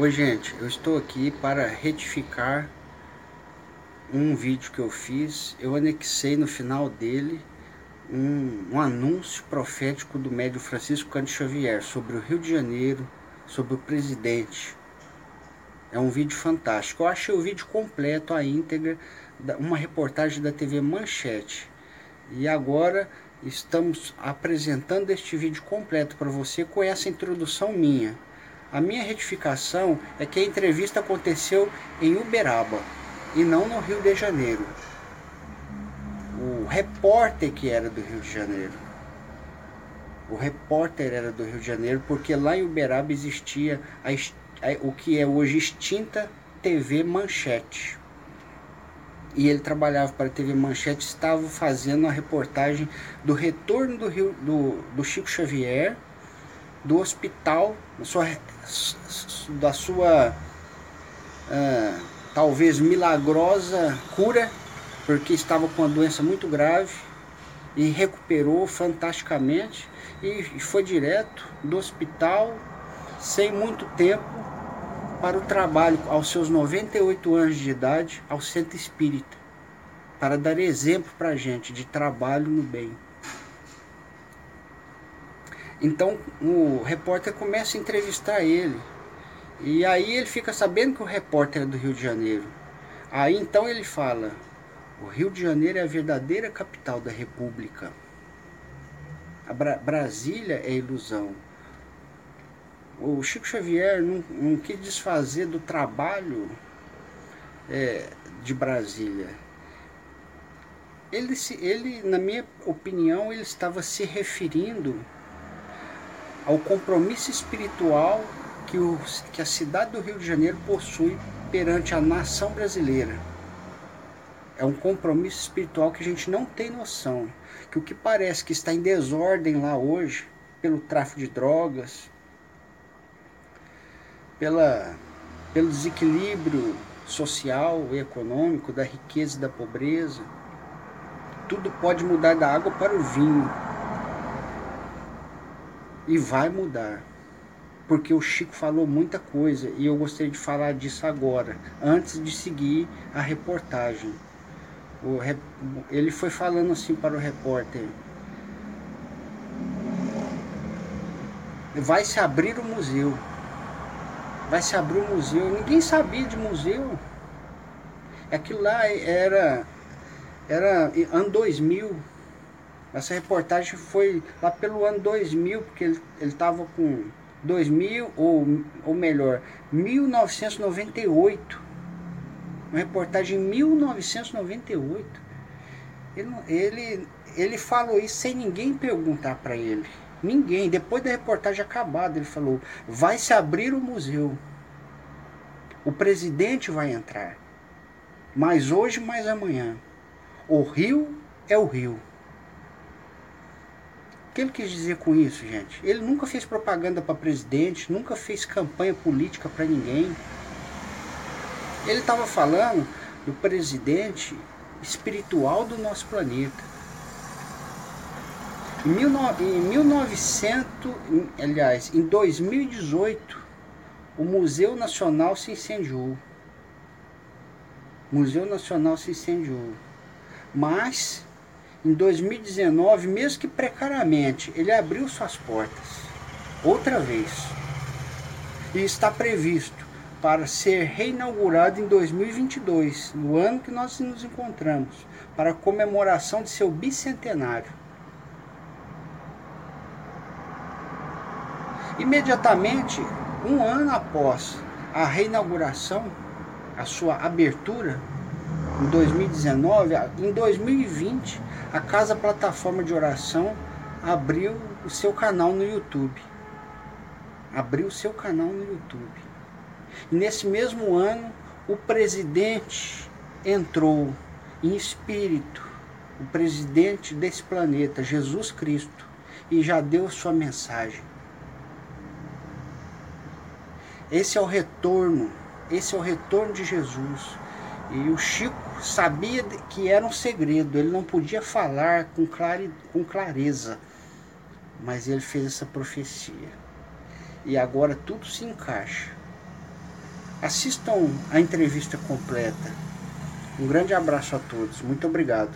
Oi gente, eu estou aqui para retificar um vídeo que eu fiz. Eu anexei no final dele um, um anúncio profético do médio Francisco Cândido Xavier sobre o Rio de Janeiro, sobre o presidente. É um vídeo fantástico. Eu achei o vídeo completo, a íntegra, uma reportagem da TV Manchete. E agora estamos apresentando este vídeo completo para você com essa introdução minha. A minha retificação é que a entrevista aconteceu em Uberaba e não no Rio de Janeiro. O repórter que era do Rio de Janeiro. O repórter era do Rio de Janeiro porque lá em Uberaba existia a, a, o que é hoje extinta TV Manchete. E ele trabalhava para a TV Manchete, estava fazendo a reportagem do retorno do, Rio, do, do Chico Xavier do hospital, da sua, da sua uh, talvez milagrosa cura, porque estava com uma doença muito grave e recuperou fantasticamente e foi direto do hospital sem muito tempo para o trabalho aos seus 98 anos de idade ao centro espírita para dar exemplo para a gente de trabalho no bem. Então o repórter começa a entrevistar ele. E aí ele fica sabendo que o repórter é do Rio de Janeiro. Aí então ele fala: o Rio de Janeiro é a verdadeira capital da República. A Bra Brasília é ilusão. O Chico Xavier não, não quis desfazer do trabalho é, de Brasília. Ele, ele, na minha opinião, ele estava se referindo ao compromisso espiritual que, o, que a cidade do Rio de Janeiro possui perante a nação brasileira. É um compromisso espiritual que a gente não tem noção. Que o que parece que está em desordem lá hoje, pelo tráfico de drogas, pela, pelo desequilíbrio social e econômico, da riqueza e da pobreza, tudo pode mudar da água para o vinho e vai mudar. Porque o Chico falou muita coisa e eu gostaria de falar disso agora, antes de seguir a reportagem. O, ele foi falando assim para o repórter: vai se abrir o museu. Vai se abrir o museu. Ninguém sabia de museu. Aquilo lá era, era ano 2000. Essa reportagem foi lá pelo ano 2000, porque ele estava com 2000, ou, ou melhor, 1998. Uma reportagem em 1998. Ele, ele, ele falou isso sem ninguém perguntar para ele. Ninguém. Depois da reportagem acabada, ele falou: vai se abrir o museu. O presidente vai entrar. Mais hoje, mais amanhã. O rio é o rio que ele quis dizer com isso, gente? Ele nunca fez propaganda para presidente, nunca fez campanha política para ninguém. Ele estava falando do presidente espiritual do nosso planeta. Em, 1900, aliás, em 2018, o Museu Nacional se incendiou. Museu Nacional se incendiou. Mas em 2019, mesmo que precariamente, ele abriu suas portas outra vez. E está previsto para ser reinaugurado em 2022, no ano que nós nos encontramos, para comemoração de seu bicentenário. Imediatamente, um ano após a reinauguração, a sua abertura, em 2019, em 2020, a Casa Plataforma de Oração abriu o seu canal no YouTube. Abriu o seu canal no YouTube. E nesse mesmo ano, o presidente entrou em espírito, o presidente desse planeta, Jesus Cristo, e já deu sua mensagem. Esse é o retorno, esse é o retorno de Jesus. E o Chico sabia que era um segredo, ele não podia falar com, clare, com clareza, mas ele fez essa profecia. E agora tudo se encaixa. Assistam a entrevista completa. Um grande abraço a todos. Muito obrigado.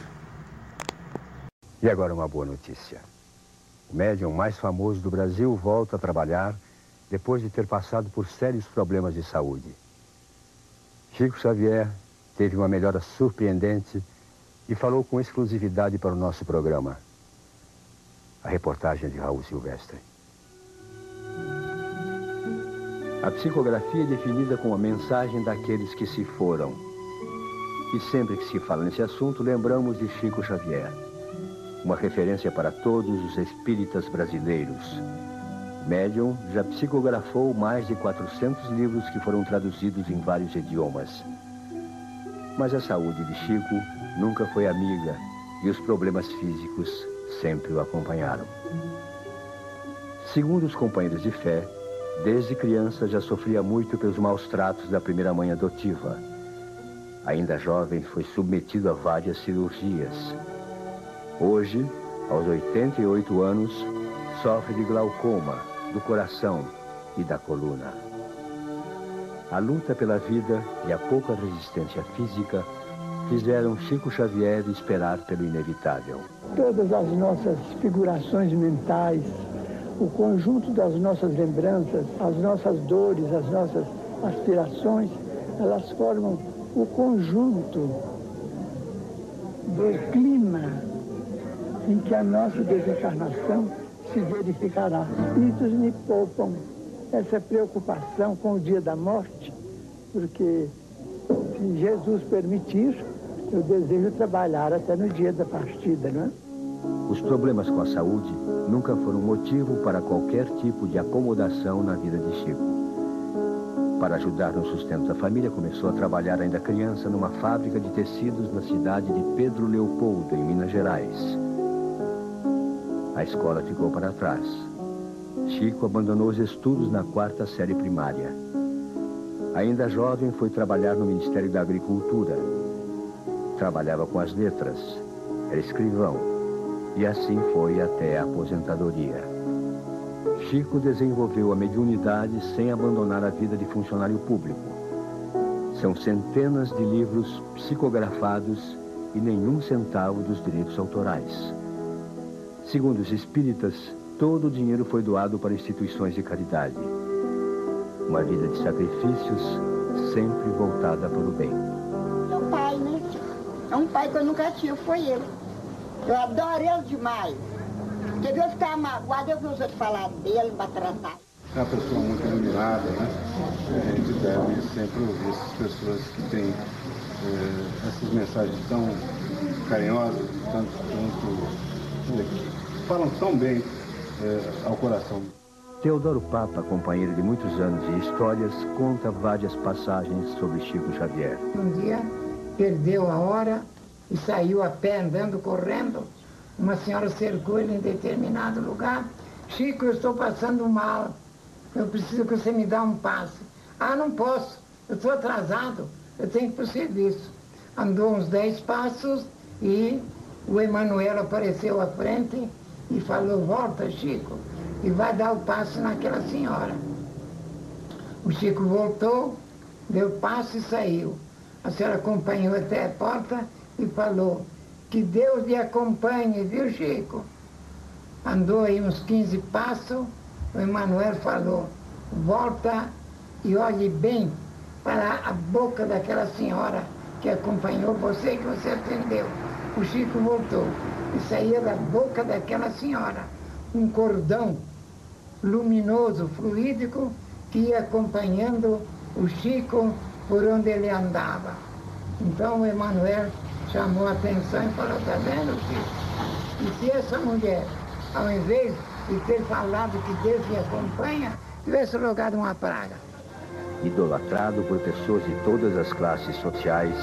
E agora uma boa notícia. O médium mais famoso do Brasil volta a trabalhar depois de ter passado por sérios problemas de saúde. Chico Xavier teve uma melhora surpreendente e falou com exclusividade para o nosso programa. A reportagem de Raul Silvestre. A psicografia é definida como a mensagem daqueles que se foram. E sempre que se fala nesse assunto, lembramos de Chico Xavier. Uma referência para todos os espíritas brasileiros. Médium já psicografou mais de 400 livros que foram traduzidos em vários idiomas. Mas a saúde de Chico nunca foi amiga e os problemas físicos sempre o acompanharam. Segundo os companheiros de fé, Desde criança já sofria muito pelos maus tratos da primeira mãe adotiva. Ainda jovem, foi submetido a várias cirurgias. Hoje, aos 88 anos, sofre de glaucoma, do coração e da coluna. A luta pela vida e a pouca resistência física fizeram Chico Xavier esperar pelo inevitável. Todas as nossas figurações mentais, o conjunto das nossas lembranças, as nossas dores, as nossas aspirações, elas formam o conjunto do clima em que a nossa desencarnação se verificará. Espíritos me poupam essa preocupação com o dia da morte, porque se Jesus permitir, eu desejo trabalhar até no dia da partida, não é? Os problemas com a saúde nunca foram motivo para qualquer tipo de acomodação na vida de Chico. Para ajudar no sustento da família, começou a trabalhar ainda criança numa fábrica de tecidos na cidade de Pedro Leopoldo, em Minas Gerais. A escola ficou para trás. Chico abandonou os estudos na quarta série primária. Ainda jovem, foi trabalhar no Ministério da Agricultura. Trabalhava com as letras. Era escrivão e assim foi até a aposentadoria. Chico desenvolveu a mediunidade sem abandonar a vida de funcionário público. São centenas de livros psicografados e nenhum centavo dos direitos autorais. Segundo os espíritas, todo o dinheiro foi doado para instituições de caridade. Uma vida de sacrifícios sempre voltada para o bem. Meu pai, né? É um pai que eu nunca tive, foi ele. Eu adoro ele demais. Porque eu ficar magoado, eu vi os outros falar dele, para tratar. É uma pessoa muito iluminada, né? A gente deve sempre ouvir essas pessoas que têm é, essas mensagens tão carinhosas, tanto, tanto é, falam tão bem é, ao coração. Teodoro Papa, companheiro de muitos anos de histórias, conta várias passagens sobre Chico Xavier. Um dia perdeu a hora e saiu a pé, andando, correndo. Uma senhora cercou ele em determinado lugar. Chico, eu estou passando mal. Eu preciso que você me dê um passe. Ah, não posso. Eu estou atrasado. Eu tenho que ir para o serviço. Andou uns dez passos e o Emanuel apareceu à frente e falou, volta, Chico, e vai dar o passe naquela senhora. O Chico voltou, deu passo e saiu. A senhora acompanhou até a porta e falou, que Deus lhe acompanhe, viu, Chico? Andou aí uns 15 passos, o Emanuel falou, volta e olhe bem para a boca daquela senhora que acompanhou você, que você atendeu. O Chico voltou e saía da boca daquela senhora um cordão luminoso, fluídico, que ia acompanhando o Chico por onde ele andava. Então o Emanuel chamou a atenção e falou, tá vendo, filho? E se essa mulher, ao invés de ter falado que Deus me acompanha, tivesse rogado uma praga. Idolatrado por pessoas de todas as classes sociais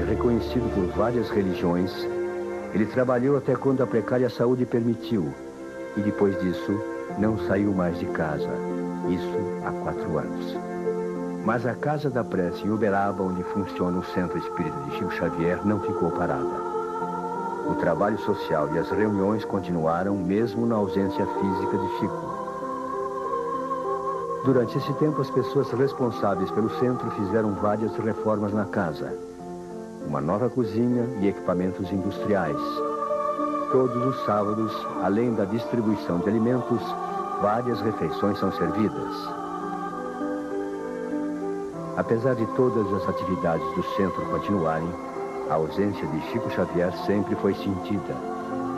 e reconhecido por várias religiões, ele trabalhou até quando a precária saúde permitiu e depois disso não saiu mais de casa. Isso há quatro anos. Mas a Casa da Prece em Uberaba, onde funciona o Centro Espírita de Chico Xavier, não ficou parada. O trabalho social e as reuniões continuaram mesmo na ausência física de Chico. Durante esse tempo, as pessoas responsáveis pelo centro fizeram várias reformas na casa. Uma nova cozinha e equipamentos industriais. Todos os sábados, além da distribuição de alimentos, várias refeições são servidas. Apesar de todas as atividades do centro continuarem, a ausência de Chico Xavier sempre foi sentida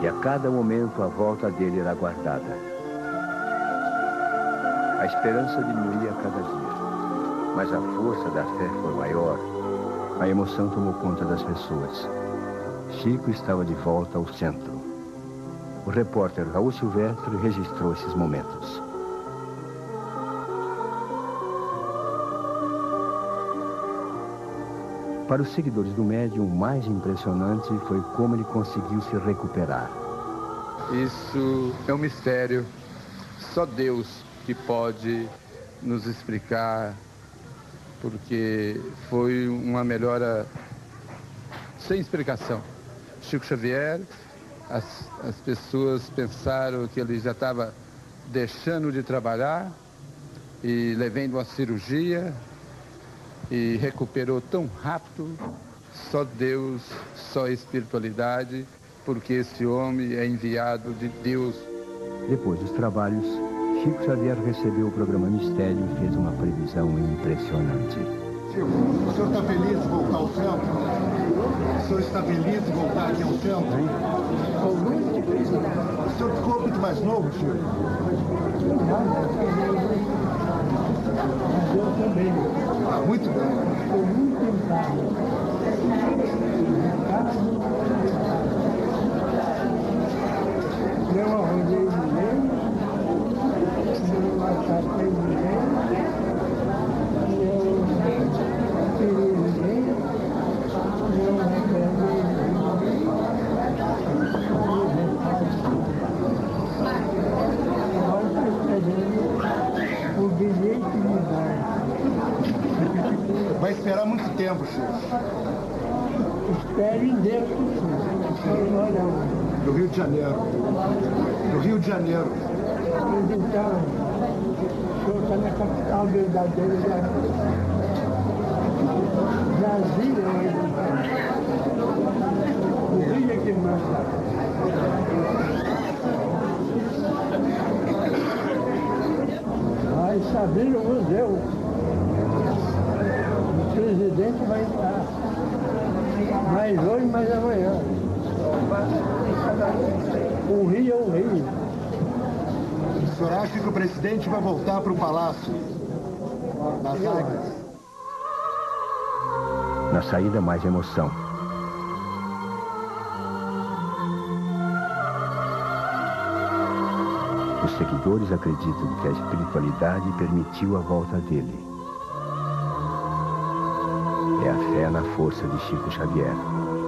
e a cada momento a volta dele era aguardada. A esperança diminuía cada dia, mas a força da fé foi maior. A emoção tomou conta das pessoas. Chico estava de volta ao centro. O repórter Raul Silvestre registrou esses momentos. Para os seguidores do médium, o mais impressionante foi como ele conseguiu se recuperar. Isso é um mistério. Só Deus que pode nos explicar, porque foi uma melhora sem explicação. Chico Xavier, as, as pessoas pensaram que ele já estava deixando de trabalhar e levando uma cirurgia, e recuperou tão rápido. Só Deus, só espiritualidade, porque esse homem é enviado de Deus. Depois dos trabalhos, Chico Xavier recebeu o programa Mistério e fez uma previsão impressionante. Chico, o senhor está feliz de voltar ao centro? O senhor está feliz de voltar aqui ao centro? O senhor ficou muito mais novo, Chico? Eu também. Ah, muito bem. Estou muito tentado. Eu arrumei ninguém, eu massacrei ninguém, eu tirei ninguém, eu arrependei ninguém. Agora estou esperando o bilhete de embora. Vai esperar muito tempo, Chico. Espero em Deus Do Rio de Janeiro. Do Rio de Janeiro. Então, o está na capital verdadeira já. Brasília o Rio é que manda. Vai saber no museu. O presidente vai estar. Mais hoje, mais amanhã. O Rio é o Rio. Senhor acha que o presidente vai voltar para o Palácio das Águias? Na saída, mais emoção. Os seguidores acreditam que a espiritualidade permitiu a volta dele. É a fé na força de Chico Xavier.